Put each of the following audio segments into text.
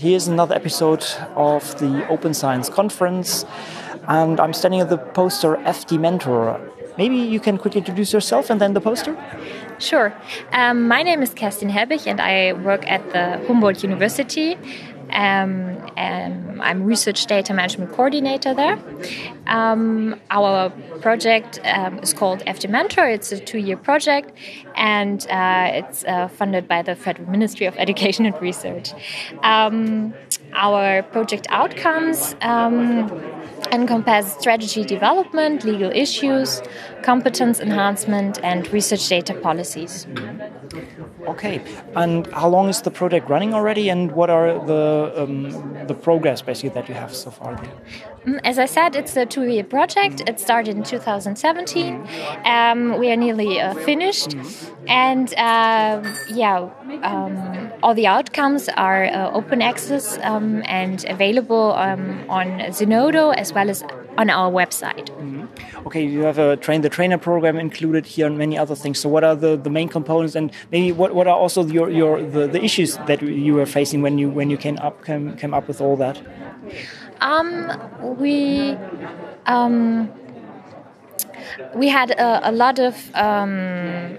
Here's another episode of the Open Science Conference, and I'm standing at the poster FD Mentor. Maybe you can quickly introduce yourself and then the poster? Sure. Um, my name is Kerstin Helbig, and I work at the Humboldt University. Um, I'm research data management coordinator there. Um, our project um, is called FD Mentor. It's a two-year project, and uh, it's uh, funded by the Federal Ministry of Education and Research. Um, our project outcomes um, encompass strategy development, legal issues, competence enhancement, and research data policies. Okay, and how long is the project running already, and what are the um, the progress basically that you have so far? There? As I said, it's a two-year project. It started in 2017. Um, we are nearly uh, finished, and uh, yeah, um, all the outcomes are uh, open access um, and available um, on Zenodo as well as on our website. Mm -hmm. Okay, you have a train the trainer program included here and many other things. So, what are the, the main components, and maybe what, what are also your, your the, the issues that you were facing when you when you came up came, came up with all that? Um, we um, we had a, a lot of um,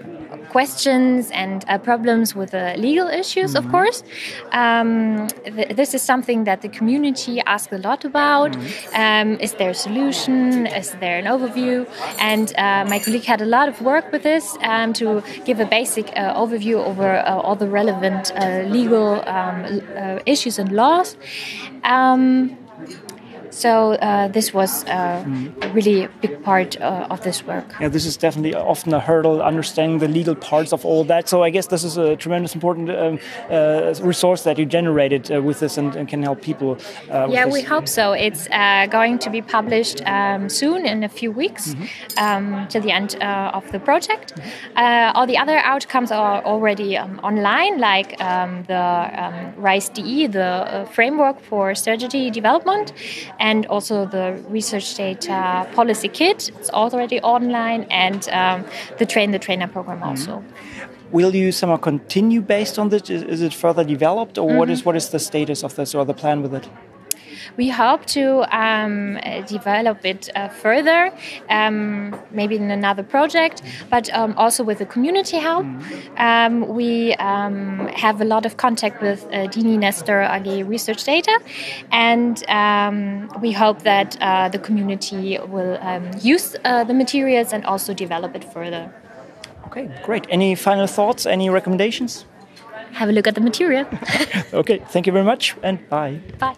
questions and uh, problems with the legal issues, mm-hmm. of course. Um, th- this is something that the community asks a lot about. Mm-hmm. Um, is there a solution? Is there an overview? And uh, my colleague had a lot of work with this um, to give a basic uh, overview over uh, all the relevant uh, legal um, uh, issues and laws. Um, so uh, this was uh, mm. a really big part uh, of this work. Yeah, this is definitely often a hurdle, understanding the legal parts of all that. So I guess this is a tremendous important um, uh, resource that you generated uh, with this and, and, can help people. Uh, yeah, we hope so. It's going to be published um, soon in a few weeks mm -hmm. um, to the end of the project. All the other outcomes are already um, online, like um, the um, RISE DE, the framework for strategy development and also the research data policy kit. It's already online, and um, the train the trainer program mm-hmm. also. Mm -hmm. Will you somehow continue based on this? Is, it further developed, or mm -hmm. what is mm-hmm. what is the status of this or the plan with it? We hope to um, develop it uh, further, um, maybe in another project, but um, also with the community help. Um, we um, have a lot of contact with uh, Dini Nestor AG Research Data, and um, we hope that uh, the community will use uh, the materials and also develop it further. Okay, great. Any final thoughts? Any recommendations? Have a look at the material. okay, thank you very much and bye. Bye.